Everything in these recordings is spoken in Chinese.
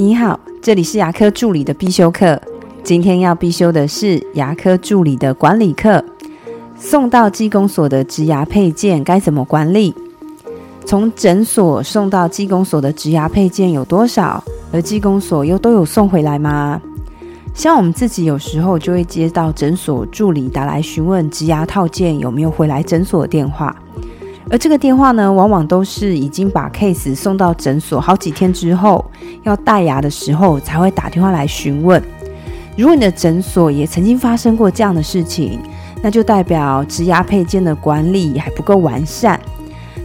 你好，这里是牙科助理的必修课。今天要必修的是牙科助理的管理课。送到技工所的植牙配件该怎么管理？从诊所送到技工所的植牙配件有多少？而技工所又都有送回来吗？像我们自己有时候就会接到诊所助理打来询问植牙套件有没有回来诊所的电话。而这个电话呢，往往都是已经把 case 送到诊所好几天之后，要戴牙的时候才会打电话来询问。如果你的诊所也曾经发生过这样的事情，那就代表植牙配件的管理还不够完善。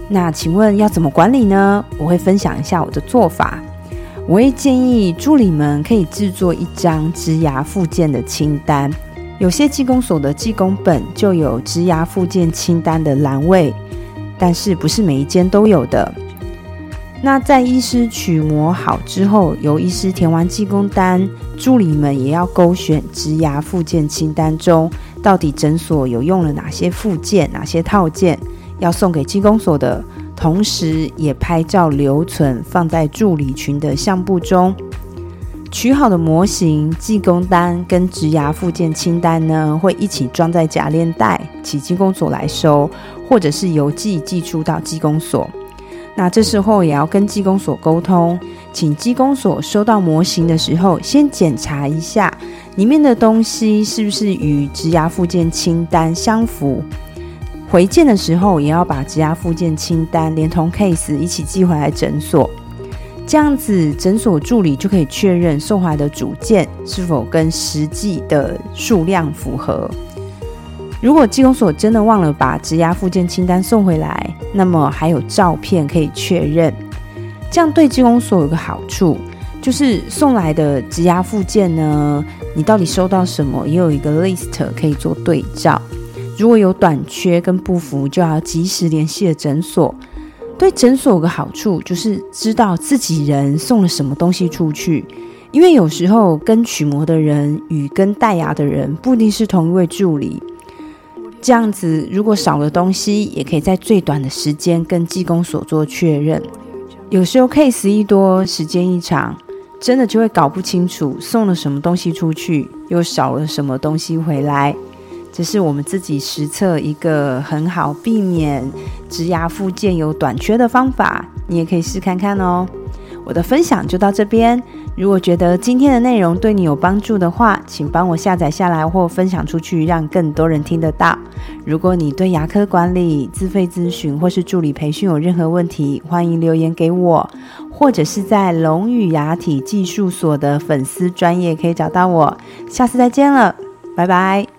那请问要怎么管理呢？我会分享一下我的做法。我会建议助理们可以制作一张植牙附件的清单。有些技工所的技工本就有植牙附件清单的栏位。但是不是每一间都有的。那在医师取模好之后，由医师填完技工单，助理们也要勾选植牙附件清单中，到底诊所有用了哪些附件、哪些套件要送给技工所的，同时也拍照留存，放在助理群的相簿中。取好的模型、技工单跟植牙附件清单呢，会一起装在夹链袋，请技工所来收。或者是邮寄寄出到技工所，那这时候也要跟技工所沟通，请技工所收到模型的时候，先检查一下里面的东西是不是与植牙附件清单相符。回件的时候，也要把植牙附件清单连同 case 一起寄回来诊所，这样子诊所助理就可以确认送回来的组件是否跟实际的数量符合。如果技工所真的忘了把植牙附件清单送回来，那么还有照片可以确认。这样对技工所有个好处，就是送来的植牙附件呢，你到底收到什么，也有一个 list 可以做对照。如果有短缺跟不符，就要及时联系诊所。对诊所有个好处，就是知道自己人送了什么东西出去，因为有时候跟取模的人与跟戴牙的人不一定是同一位助理。这样子，如果少了东西，也可以在最短的时间跟技工所做确认。有时候 case 一多，时间一长，真的就会搞不清楚送了什么东西出去，又少了什么东西回来。这是我们自己实测一个很好避免植牙附件有短缺的方法，你也可以试看看哦。我的分享就到这边。如果觉得今天的内容对你有帮助的话，请帮我下载下来或分享出去，让更多人听得到。如果你对牙科管理、自费咨询或是助理培训有任何问题，欢迎留言给我，或者是在龙语牙体技术所的粉丝专业可以找到我。下次再见了，拜拜。